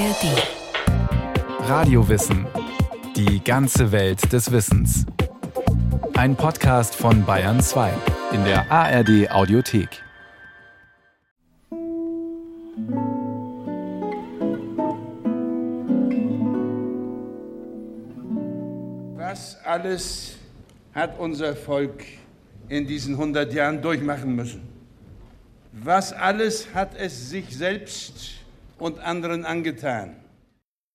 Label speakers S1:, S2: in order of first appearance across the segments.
S1: ARD.
S2: Radiowissen. Die ganze Welt des Wissens. Ein Podcast von Bayern 2 in der ARD Audiothek.
S3: Was alles hat unser Volk in diesen 100 Jahren durchmachen müssen? Was alles hat es sich selbst und anderen angetan?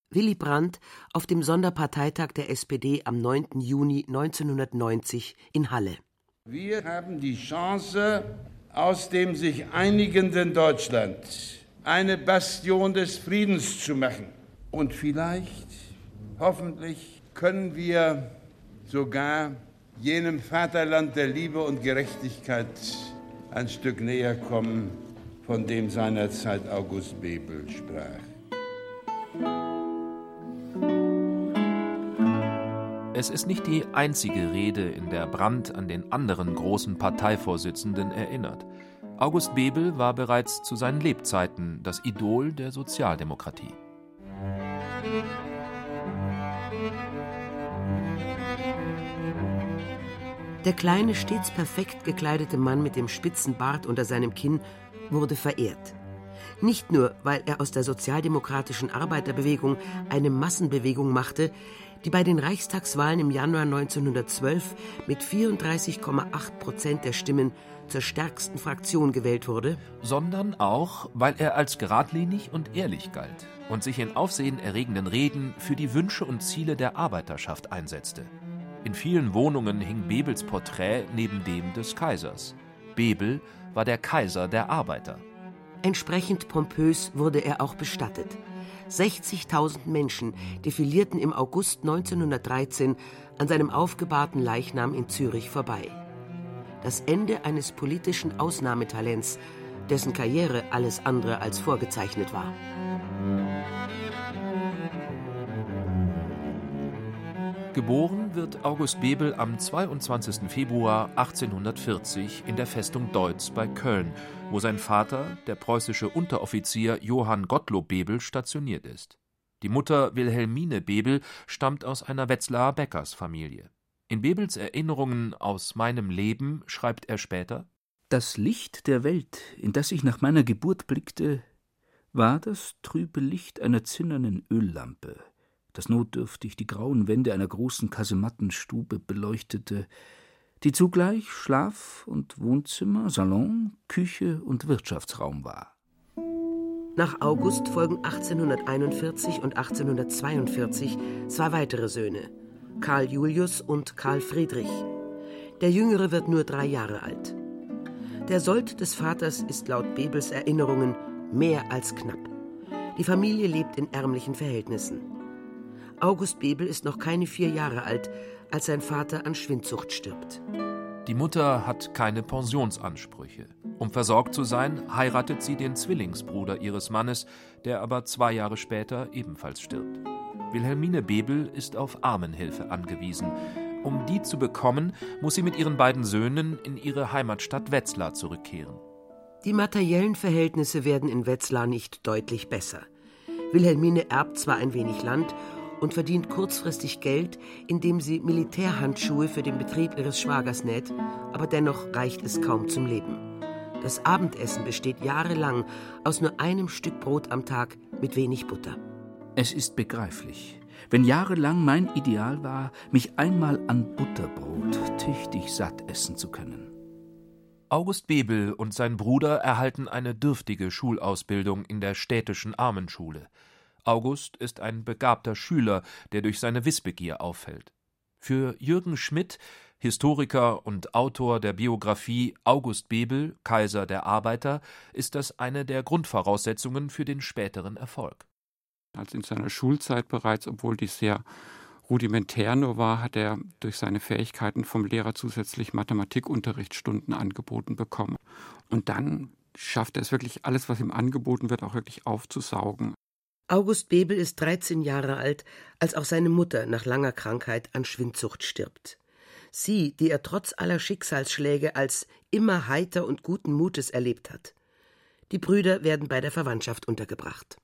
S4: Willy Brandt auf dem Sonderparteitag der SPD am 9. Juni 1990 in Halle.
S3: Wir haben die Chance, aus dem sich einigenden Deutschland eine Bastion des Friedens zu machen. Und vielleicht, hoffentlich, können wir sogar jenem Vaterland der Liebe und Gerechtigkeit ein Stück näher kommen, von dem seinerzeit August Bebel sprach.
S5: Es ist nicht die einzige Rede, in der Brandt an den anderen großen Parteivorsitzenden erinnert. August Bebel war bereits zu seinen Lebzeiten das Idol der Sozialdemokratie.
S4: Der kleine, stets perfekt gekleidete Mann mit dem spitzen Bart unter seinem Kinn wurde verehrt. Nicht nur, weil er aus der sozialdemokratischen Arbeiterbewegung eine Massenbewegung machte, die bei den Reichstagswahlen im Januar 1912 mit 34,8 Prozent der Stimmen zur stärksten Fraktion gewählt wurde,
S5: sondern auch, weil er als geradlinig und ehrlich galt und sich in aufsehenerregenden Reden für die Wünsche und Ziele der Arbeiterschaft einsetzte. In vielen Wohnungen hing Bebels Porträt neben dem des Kaisers. Bebel war der Kaiser der Arbeiter.
S4: Entsprechend pompös wurde er auch bestattet. 60.000 Menschen defilierten im August 1913 an seinem aufgebahrten Leichnam in Zürich vorbei. Das Ende eines politischen Ausnahmetalents, dessen Karriere alles andere als vorgezeichnet war.
S5: Geboren wird August Bebel am 22. Februar 1840 in der Festung Deutz bei Köln, wo sein Vater, der preußische Unteroffizier Johann Gottlob Bebel, stationiert ist. Die Mutter Wilhelmine Bebel stammt aus einer Wetzlarer Bäckersfamilie. In Bebels Erinnerungen aus meinem Leben schreibt er später:
S6: Das Licht der Welt, in das ich nach meiner Geburt blickte, war das trübe Licht einer zinnernen Öllampe das notdürftig die grauen Wände einer großen Kasemattenstube beleuchtete, die zugleich Schlaf- und Wohnzimmer, Salon, Küche und Wirtschaftsraum war.
S4: Nach August folgen 1841 und 1842 zwei weitere Söhne, Karl Julius und Karl Friedrich. Der Jüngere wird nur drei Jahre alt. Der Sold des Vaters ist laut Bebels Erinnerungen mehr als knapp. Die Familie lebt in ärmlichen Verhältnissen. August Bebel ist noch keine vier Jahre alt, als sein Vater an Schwindsucht stirbt.
S5: Die Mutter hat keine Pensionsansprüche. Um versorgt zu sein, heiratet sie den Zwillingsbruder ihres Mannes, der aber zwei Jahre später ebenfalls stirbt. Wilhelmine Bebel ist auf Armenhilfe angewiesen. Um die zu bekommen, muss sie mit ihren beiden Söhnen in ihre Heimatstadt Wetzlar zurückkehren.
S4: Die materiellen Verhältnisse werden in Wetzlar nicht deutlich besser. Wilhelmine erbt zwar ein wenig Land und verdient kurzfristig Geld, indem sie Militärhandschuhe für den Betrieb ihres Schwagers näht, aber dennoch reicht es kaum zum Leben. Das Abendessen besteht jahrelang aus nur einem Stück Brot am Tag mit wenig Butter.
S6: Es ist begreiflich. Wenn jahrelang mein Ideal war, mich einmal an Butterbrot tüchtig satt essen zu können.
S5: August Bebel und sein Bruder erhalten eine dürftige Schulausbildung in der städtischen Armenschule. August ist ein begabter Schüler, der durch seine Wissbegier auffällt. Für Jürgen Schmidt, Historiker und Autor der Biografie August Bebel, Kaiser der Arbeiter, ist das eine der Grundvoraussetzungen für den späteren Erfolg.
S7: Als in seiner Schulzeit bereits, obwohl dies sehr rudimentär nur war, hat er durch seine Fähigkeiten vom Lehrer zusätzlich Mathematikunterrichtsstunden angeboten bekommen. Und dann schafft er es wirklich, alles, was ihm angeboten wird, auch wirklich aufzusaugen.
S4: August Bebel ist 13 Jahre alt, als auch seine Mutter nach langer Krankheit an Schwindsucht stirbt. Sie, die er trotz aller Schicksalsschläge als immer heiter und guten Mutes erlebt hat. Die Brüder werden bei der Verwandtschaft untergebracht.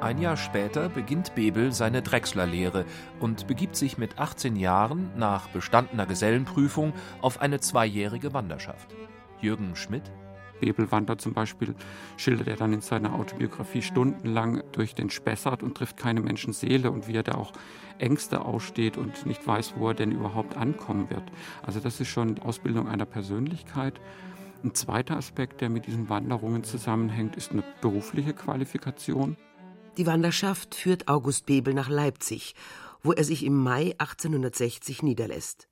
S5: Ein Jahr später beginnt Bebel seine Drechslerlehre und begibt sich mit 18 Jahren nach bestandener Gesellenprüfung auf eine zweijährige Wanderschaft. Jürgen Schmidt
S7: Bebel wandert zum Beispiel, schildert er dann in seiner Autobiografie stundenlang durch den Spessart und trifft keine Menschenseele und wie er da auch Ängste aussteht und nicht weiß, wo er denn überhaupt ankommen wird. Also das ist schon Ausbildung einer Persönlichkeit. Ein zweiter Aspekt, der mit diesen Wanderungen zusammenhängt, ist eine berufliche Qualifikation.
S4: Die Wanderschaft führt August Bebel nach Leipzig, wo er sich im Mai 1860 niederlässt.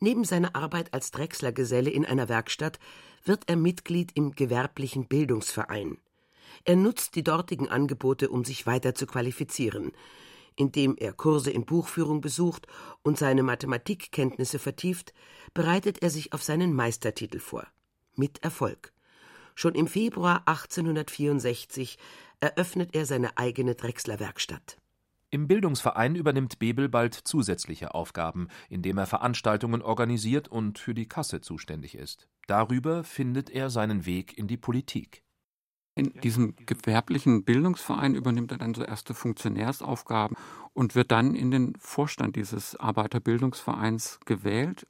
S4: Neben seiner Arbeit als Drechslergeselle in einer Werkstatt wird er Mitglied im gewerblichen Bildungsverein. Er nutzt die dortigen Angebote, um sich weiter zu qualifizieren. Indem er Kurse in Buchführung besucht und seine Mathematikkenntnisse vertieft, bereitet er sich auf seinen Meistertitel vor. Mit Erfolg. Schon im Februar 1864 eröffnet er seine eigene Drechslerwerkstatt.
S5: Im Bildungsverein übernimmt Bebel bald zusätzliche Aufgaben, indem er Veranstaltungen organisiert und für die Kasse zuständig ist. Darüber findet er seinen Weg in die Politik.
S7: In diesem gewerblichen Bildungsverein übernimmt er dann so erste Funktionärsaufgaben und wird dann in den Vorstand dieses Arbeiterbildungsvereins gewählt.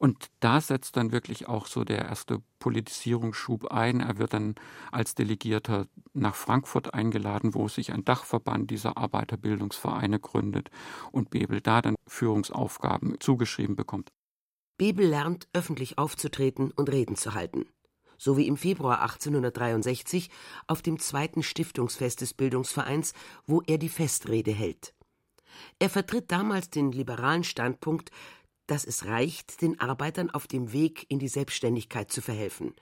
S7: Und da setzt dann wirklich auch so der erste Politisierungsschub ein. Er wird dann als Delegierter nach Frankfurt eingeladen, wo sich ein Dachverband dieser Arbeiterbildungsvereine gründet und Bebel da dann Führungsaufgaben zugeschrieben bekommt.
S4: Bebel lernt, öffentlich aufzutreten und Reden zu halten. So wie im Februar 1863 auf dem zweiten Stiftungsfest des Bildungsvereins, wo er die Festrede hält. Er vertritt damals den liberalen Standpunkt, dass es reicht, den Arbeitern auf dem Weg in die Selbstständigkeit zu verhelfen.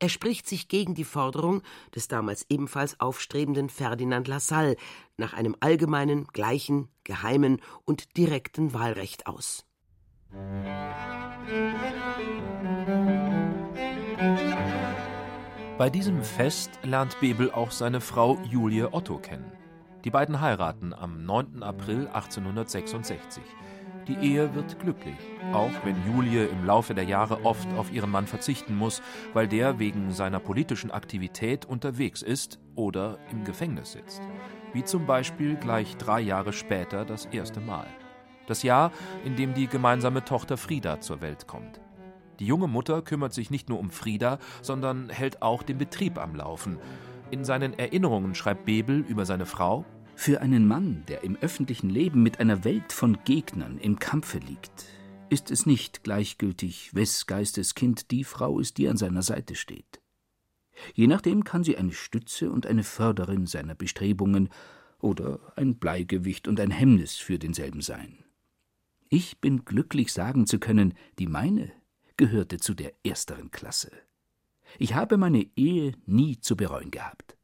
S4: Er spricht sich gegen die Forderung des damals ebenfalls aufstrebenden Ferdinand Lassalle nach einem allgemeinen, gleichen, geheimen und direkten Wahlrecht aus.
S5: Bei diesem Fest lernt Bebel auch seine Frau Julie Otto kennen. Die beiden heiraten am 9. April 1866. Die Ehe wird glücklich, auch wenn Julie im Laufe der Jahre oft auf ihren Mann verzichten muss, weil der wegen seiner politischen Aktivität unterwegs ist oder im Gefängnis sitzt. Wie zum Beispiel gleich drei Jahre später das erste Mal. Das Jahr, in dem die gemeinsame Tochter Frieda zur Welt kommt. Die junge Mutter kümmert sich nicht nur um Frieda, sondern hält auch den Betrieb am Laufen. In seinen Erinnerungen schreibt Bebel über seine Frau
S6: für einen Mann, der im öffentlichen Leben mit einer Welt von Gegnern im Kampfe liegt, ist es nicht gleichgültig, wes Geistes Kind die Frau ist, die an seiner Seite steht. Je nachdem kann sie eine Stütze und eine Förderin seiner Bestrebungen oder ein Bleigewicht und ein Hemmnis für denselben sein. Ich bin glücklich sagen zu können, die meine gehörte zu der ersteren Klasse. Ich habe meine Ehe nie zu bereuen gehabt.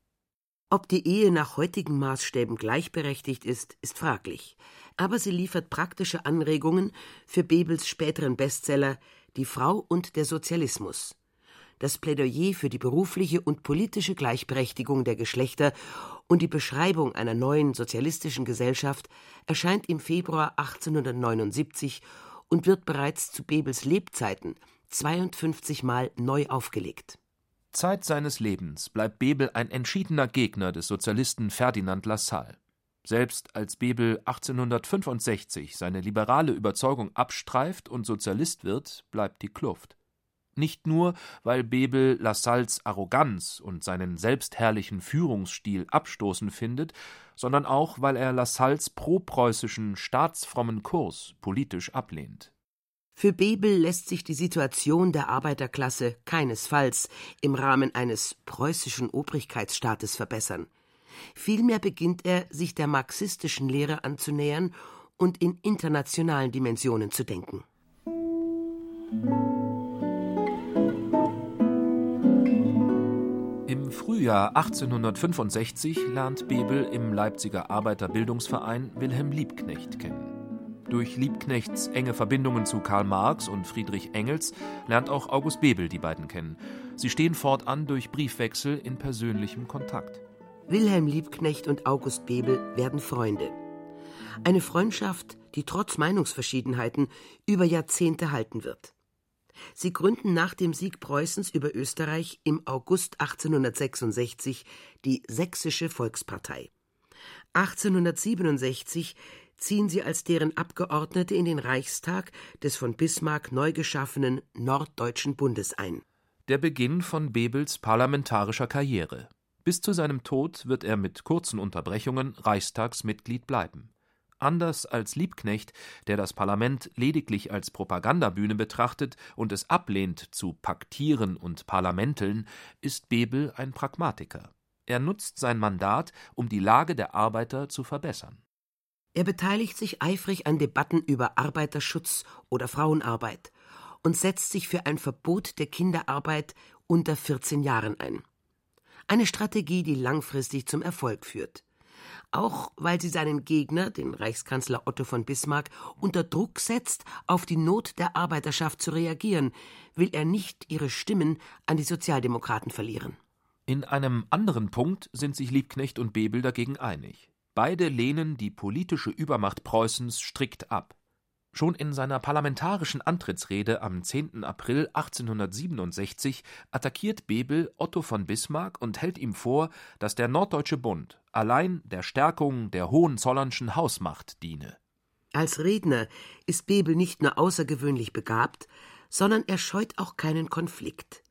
S4: Ob die Ehe nach heutigen Maßstäben gleichberechtigt ist, ist fraglich, aber sie liefert praktische Anregungen für Bebels späteren Bestseller Die Frau und der Sozialismus. Das Plädoyer für die berufliche und politische Gleichberechtigung der Geschlechter und die Beschreibung einer neuen sozialistischen Gesellschaft erscheint im Februar 1879 und wird bereits zu Bebels Lebzeiten 52 Mal neu aufgelegt.
S5: Zeit seines Lebens bleibt Bebel ein entschiedener Gegner des Sozialisten Ferdinand Lassalle. Selbst als Bebel 1865 seine liberale Überzeugung abstreift und Sozialist wird, bleibt die Kluft. Nicht nur, weil Bebel Lassalles Arroganz und seinen selbstherrlichen Führungsstil abstoßend findet, sondern auch, weil er Lassalles propreußischen staatsfrommen Kurs politisch ablehnt.
S4: Für Bebel lässt sich die Situation der Arbeiterklasse keinesfalls im Rahmen eines preußischen Obrigkeitsstaates verbessern. Vielmehr beginnt er, sich der marxistischen Lehre anzunähern und in internationalen Dimensionen zu denken.
S5: Im Frühjahr 1865 lernt Bebel im Leipziger Arbeiterbildungsverein Wilhelm Liebknecht kennen. Durch Liebknechts enge Verbindungen zu Karl Marx und Friedrich Engels lernt auch August Bebel die beiden kennen. Sie stehen fortan durch Briefwechsel in persönlichem Kontakt.
S4: Wilhelm Liebknecht und August Bebel werden Freunde. Eine Freundschaft, die trotz Meinungsverschiedenheiten über Jahrzehnte halten wird. Sie gründen nach dem Sieg Preußens über Österreich im August 1866 die Sächsische Volkspartei. 1867 ziehen sie als deren Abgeordnete in den Reichstag des von Bismarck neu geschaffenen Norddeutschen Bundes ein.
S5: Der Beginn von Bebels parlamentarischer Karriere. Bis zu seinem Tod wird er mit kurzen Unterbrechungen Reichstagsmitglied bleiben. Anders als Liebknecht, der das Parlament lediglich als Propagandabühne betrachtet und es ablehnt zu paktieren und parlamenteln, ist Bebel ein Pragmatiker. Er nutzt sein Mandat, um die Lage der Arbeiter zu verbessern.
S4: Er beteiligt sich eifrig an Debatten über Arbeiterschutz oder Frauenarbeit und setzt sich für ein Verbot der Kinderarbeit unter 14 Jahren ein. Eine Strategie, die langfristig zum Erfolg führt auch weil sie seinen Gegner, den Reichskanzler Otto von Bismarck, unter Druck setzt, auf die Not der Arbeiterschaft zu reagieren, will er nicht ihre Stimmen an die Sozialdemokraten verlieren.
S5: In einem anderen Punkt sind sich Liebknecht und Bebel dagegen einig. Beide lehnen die politische Übermacht Preußens strikt ab. Schon in seiner parlamentarischen Antrittsrede am 10. April 1867 attackiert Bebel Otto von Bismarck und hält ihm vor, dass der Norddeutsche Bund allein der Stärkung der Hohenzollernschen Hausmacht diene.
S4: Als Redner ist Bebel nicht nur außergewöhnlich begabt, sondern er scheut auch keinen Konflikt.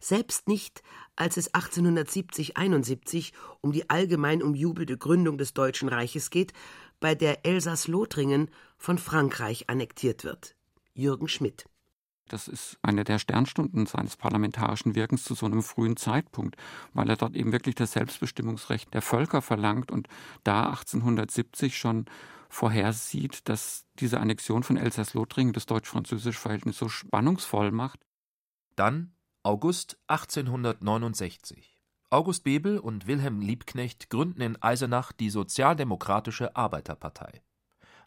S4: Selbst nicht, als es 1870-71 um die allgemein umjubelte Gründung des Deutschen Reiches geht, bei der Elsass-Lothringen von Frankreich annektiert wird. Jürgen Schmidt.
S7: Das ist eine der Sternstunden seines parlamentarischen Wirkens zu so einem frühen Zeitpunkt, weil er dort eben wirklich das Selbstbestimmungsrecht der Völker verlangt und da 1870 schon vorhersieht, dass diese Annexion von Elsass-Lothringen das deutsch-französische Verhältnis so spannungsvoll macht.
S5: Dann August 1869. August Bebel und Wilhelm Liebknecht gründen in Eisenach die Sozialdemokratische Arbeiterpartei.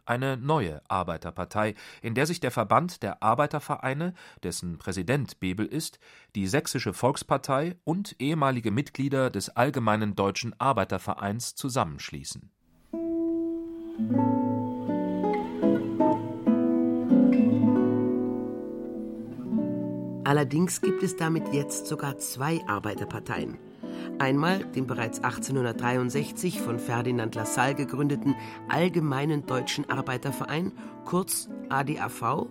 S5: Eine neue Arbeiterpartei, in der sich der Verband der Arbeitervereine, dessen Präsident Bebel ist, die Sächsische Volkspartei und ehemalige Mitglieder des Allgemeinen Deutschen Arbeitervereins zusammenschließen.
S4: Allerdings gibt es damit jetzt sogar zwei Arbeiterparteien. Einmal den bereits 1863 von Ferdinand Lassalle gegründeten Allgemeinen Deutschen Arbeiterverein, kurz ADAV,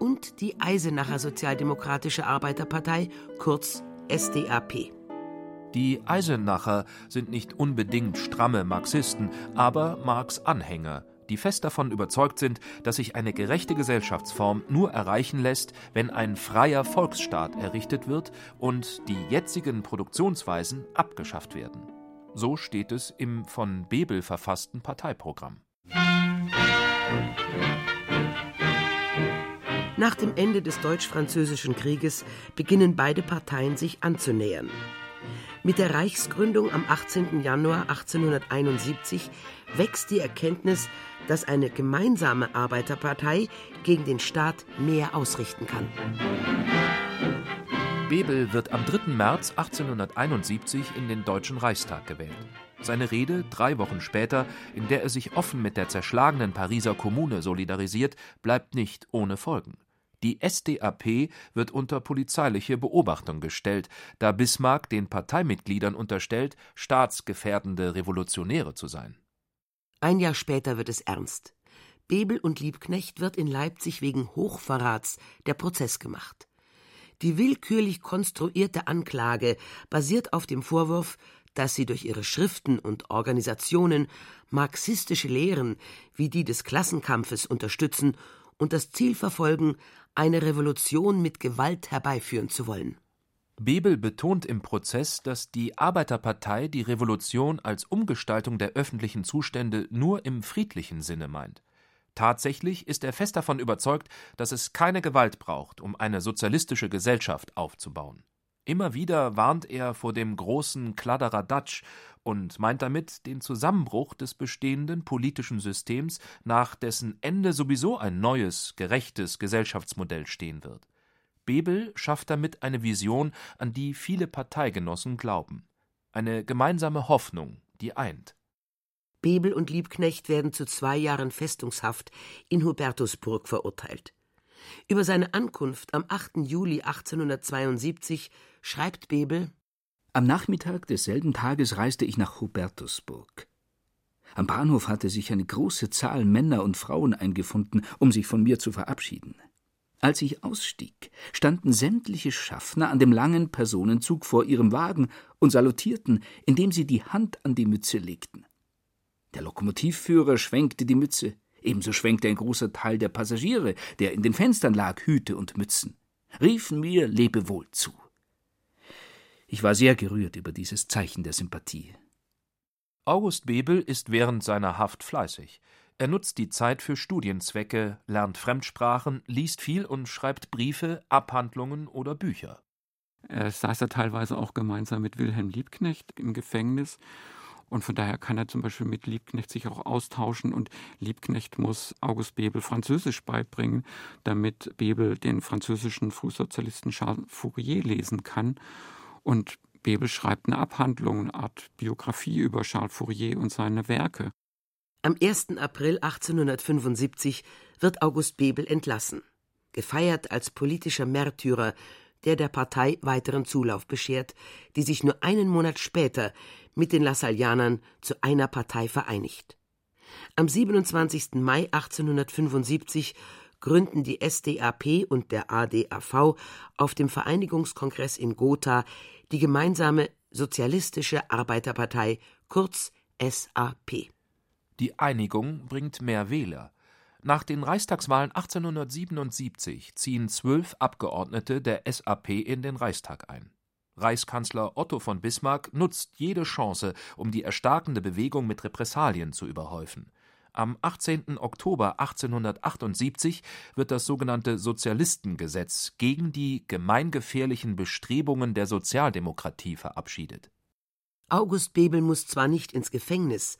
S4: und die Eisenacher Sozialdemokratische Arbeiterpartei, kurz SDAP.
S5: Die Eisenacher sind nicht unbedingt stramme Marxisten, aber Marx Anhänger die fest davon überzeugt sind, dass sich eine gerechte Gesellschaftsform nur erreichen lässt, wenn ein freier Volksstaat errichtet wird und die jetzigen Produktionsweisen abgeschafft werden. So steht es im von Bebel verfassten Parteiprogramm.
S4: Nach dem Ende des Deutsch-Französischen Krieges beginnen beide Parteien sich anzunähern. Mit der Reichsgründung am 18. Januar 1871 wächst die Erkenntnis, dass eine gemeinsame Arbeiterpartei gegen den Staat mehr ausrichten kann.
S5: Bebel wird am 3. März 1871 in den Deutschen Reichstag gewählt. Seine Rede, drei Wochen später, in der er sich offen mit der zerschlagenen Pariser Kommune solidarisiert, bleibt nicht ohne Folgen. Die SDAP wird unter polizeiliche Beobachtung gestellt, da Bismarck den Parteimitgliedern unterstellt, staatsgefährdende Revolutionäre zu sein.
S4: Ein Jahr später wird es ernst. Bebel und Liebknecht wird in Leipzig wegen Hochverrats der Prozess gemacht. Die willkürlich konstruierte Anklage basiert auf dem Vorwurf, dass sie durch ihre Schriften und Organisationen marxistische Lehren wie die des Klassenkampfes unterstützen und das Ziel verfolgen, eine Revolution mit Gewalt herbeiführen zu wollen.
S5: Bebel betont im Prozess, dass die Arbeiterpartei die Revolution als Umgestaltung der öffentlichen Zustände nur im friedlichen Sinne meint. Tatsächlich ist er fest davon überzeugt, dass es keine Gewalt braucht, um eine sozialistische Gesellschaft aufzubauen. Immer wieder warnt er vor dem großen Kladderadatsch und meint damit den Zusammenbruch des bestehenden politischen Systems, nach dessen Ende sowieso ein neues, gerechtes Gesellschaftsmodell stehen wird. Bebel schafft damit eine Vision, an die viele Parteigenossen glauben. Eine gemeinsame Hoffnung, die eint.
S4: Bebel und Liebknecht werden zu zwei Jahren Festungshaft in Hubertusburg verurteilt. Über seine Ankunft am 8. Juli 1872 schreibt Bebel
S6: Am Nachmittag desselben Tages reiste ich nach Hubertusburg. Am Bahnhof hatte sich eine große Zahl Männer und Frauen eingefunden, um sich von mir zu verabschieden. Als ich ausstieg, standen sämtliche Schaffner an dem langen Personenzug vor ihrem Wagen und salutierten, indem sie die Hand an die Mütze legten. Der Lokomotivführer schwenkte die Mütze, ebenso schwenkte ein großer Teil der Passagiere, der in den Fenstern lag, Hüte und Mützen, riefen mir Lebewohl zu. Ich war sehr gerührt über dieses Zeichen der Sympathie.
S5: August Bebel ist während seiner Haft fleißig. Er nutzt die Zeit für Studienzwecke, lernt Fremdsprachen, liest viel und schreibt Briefe, Abhandlungen oder Bücher.
S7: Er saß ja teilweise auch gemeinsam mit Wilhelm Liebknecht im Gefängnis. Und von daher kann er zum Beispiel mit Liebknecht sich auch austauschen. Und Liebknecht muss August Bebel Französisch beibringen, damit Bebel den französischen Frühsozialisten Charles Fourier lesen kann. Und Bebel schreibt eine Abhandlung, eine Art Biografie über Charles Fourier und seine Werke.
S4: Am 1. April 1875 wird August Bebel entlassen, gefeiert als politischer Märtyrer, der der Partei weiteren Zulauf beschert, die sich nur einen Monat später mit den Lassallianern zu einer Partei vereinigt. Am 27. Mai 1875 gründen die SDAP und der ADAV auf dem Vereinigungskongress in Gotha die gemeinsame Sozialistische Arbeiterpartei, kurz SAP.
S5: Die Einigung bringt mehr Wähler. Nach den Reichstagswahlen 1877 ziehen zwölf Abgeordnete der SAP in den Reichstag ein. Reichskanzler Otto von Bismarck nutzt jede Chance, um die erstarkende Bewegung mit Repressalien zu überhäufen. Am 18. Oktober 1878 wird das sogenannte Sozialistengesetz gegen die gemeingefährlichen Bestrebungen der Sozialdemokratie verabschiedet.
S4: August Bebel muss zwar nicht ins Gefängnis,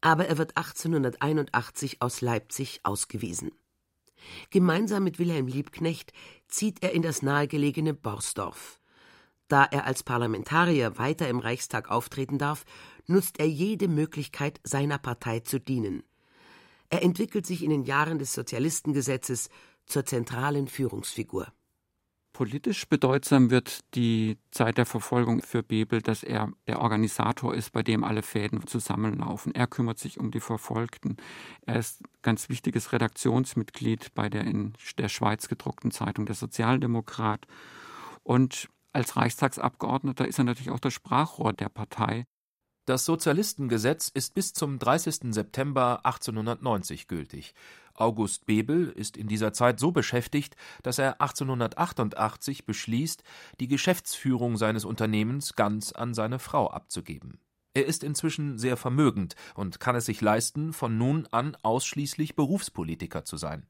S4: aber er wird 1881 aus Leipzig ausgewiesen. Gemeinsam mit Wilhelm Liebknecht zieht er in das nahegelegene Borsdorf. Da er als Parlamentarier weiter im Reichstag auftreten darf, nutzt er jede Möglichkeit, seiner Partei zu dienen. Er entwickelt sich in den Jahren des Sozialistengesetzes zur zentralen Führungsfigur.
S7: Politisch bedeutsam wird die Zeit der Verfolgung für Bebel, dass er der Organisator ist, bei dem alle Fäden zusammenlaufen. Er kümmert sich um die Verfolgten. Er ist ganz wichtiges Redaktionsmitglied bei der in der Schweiz gedruckten Zeitung Der Sozialdemokrat. Und als Reichstagsabgeordneter ist er natürlich auch das Sprachrohr der Partei.
S5: Das Sozialistengesetz ist bis zum 30. September 1890 gültig. August Bebel ist in dieser Zeit so beschäftigt, dass er 1888 beschließt, die Geschäftsführung seines Unternehmens ganz an seine Frau abzugeben. Er ist inzwischen sehr vermögend und kann es sich leisten, von nun an ausschließlich Berufspolitiker zu sein.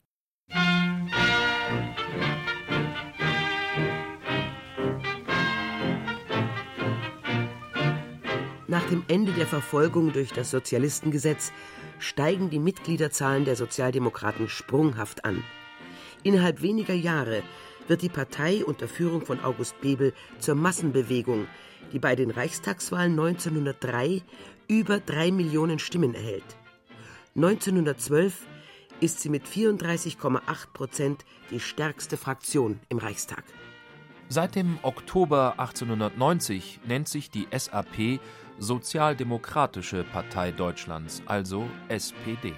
S4: Nach dem Ende der Verfolgung durch das Sozialistengesetz steigen die Mitgliederzahlen der Sozialdemokraten sprunghaft an. Innerhalb weniger Jahre wird die Partei unter Führung von August Bebel zur Massenbewegung, die bei den Reichstagswahlen 1903 über drei Millionen Stimmen erhält. 1912 ist sie mit 34,8 Prozent die stärkste Fraktion im Reichstag.
S5: Seit dem Oktober 1890 nennt sich die SAP Sozialdemokratische Partei Deutschlands, also SPD.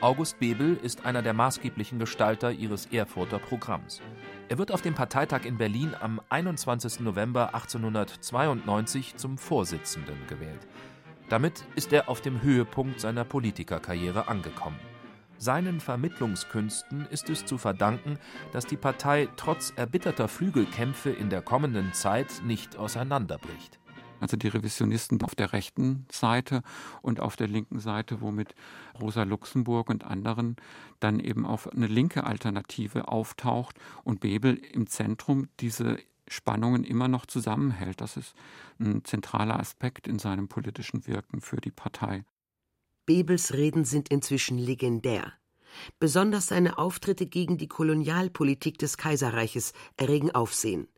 S5: August Bebel ist einer der maßgeblichen Gestalter ihres Erfurter Programms. Er wird auf dem Parteitag in Berlin am 21. November 1892 zum Vorsitzenden gewählt. Damit ist er auf dem Höhepunkt seiner Politikerkarriere angekommen. Seinen Vermittlungskünsten ist es zu verdanken, dass die Partei trotz erbitterter Flügelkämpfe in der kommenden Zeit nicht auseinanderbricht
S7: also die Revisionisten auf der rechten Seite und auf der linken Seite, womit Rosa Luxemburg und anderen dann eben auch eine linke Alternative auftaucht und Bebel im Zentrum diese Spannungen immer noch zusammenhält. Das ist ein zentraler Aspekt in seinem politischen Wirken für die Partei.
S4: Bebels Reden sind inzwischen legendär. Besonders seine Auftritte gegen die Kolonialpolitik des Kaiserreiches erregen Aufsehen.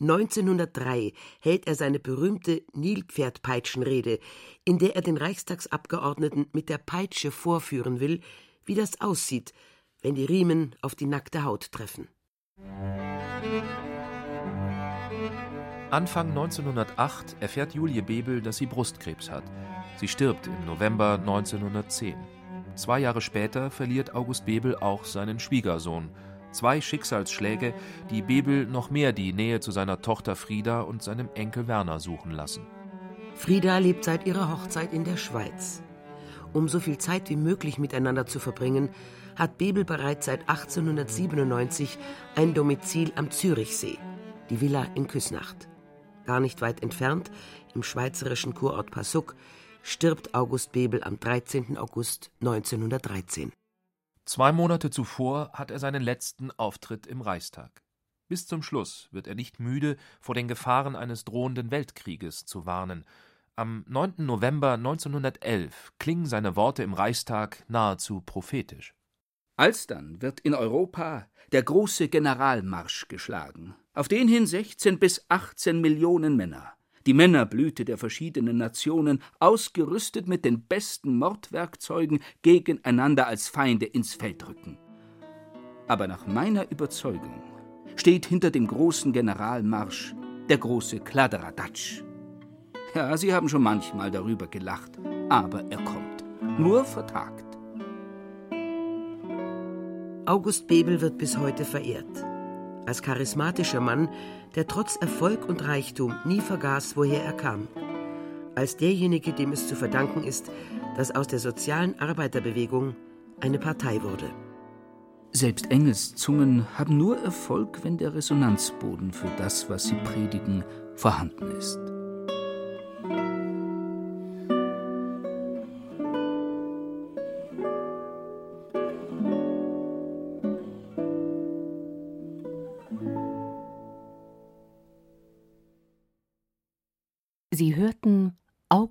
S4: 1903 hält er seine berühmte Nilpferdpeitschenrede, in der er den Reichstagsabgeordneten mit der Peitsche vorführen will, wie das aussieht, wenn die Riemen auf die nackte Haut treffen.
S5: Anfang 1908 erfährt Julie Bebel, dass sie Brustkrebs hat. Sie stirbt im November 1910. Zwei Jahre später verliert August Bebel auch seinen Schwiegersohn. Zwei Schicksalsschläge, die Bebel noch mehr die Nähe zu seiner Tochter Frieda und seinem Enkel Werner suchen lassen.
S4: Frieda lebt seit ihrer Hochzeit in der Schweiz. Um so viel Zeit wie möglich miteinander zu verbringen, hat Bebel bereits seit 1897 ein Domizil am Zürichsee, die Villa in Küsnacht. Gar nicht weit entfernt, im schweizerischen Kurort Passuk, stirbt August Bebel am 13. August 1913.
S5: Zwei Monate zuvor hat er seinen letzten Auftritt im Reichstag. Bis zum Schluss wird er nicht müde, vor den Gefahren eines drohenden Weltkrieges zu warnen. Am 9. November 1911 klingen seine Worte im Reichstag nahezu prophetisch.
S6: Alsdann wird in Europa der große Generalmarsch geschlagen, auf den hin 16 bis 18 Millionen Männer, die Männerblüte der verschiedenen Nationen, ausgerüstet mit den besten Mordwerkzeugen, gegeneinander als Feinde ins Feld rücken. Aber nach meiner Überzeugung steht hinter dem großen Generalmarsch der große Kladderadatsch. Ja, Sie haben schon manchmal darüber gelacht, aber er kommt. Nur vertagt.
S4: August Bebel wird bis heute verehrt. Als charismatischer Mann, der trotz Erfolg und Reichtum nie vergaß, woher er kam. Als derjenige, dem es zu verdanken ist, dass aus der sozialen Arbeiterbewegung eine Partei wurde.
S6: Selbst Engelszungen haben nur Erfolg, wenn der Resonanzboden für das, was sie predigen, vorhanden ist.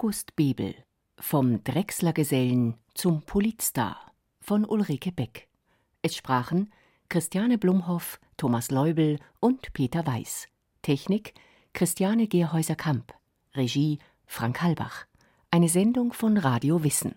S1: August Bebel vom Drechslergesellen zum Politstar von Ulrike Beck. Es sprachen Christiane Blumhoff, Thomas Leubel und Peter Weiß. Technik Christiane Gerhäuser-Kamp. Regie Frank Halbach. Eine Sendung von Radio Wissen.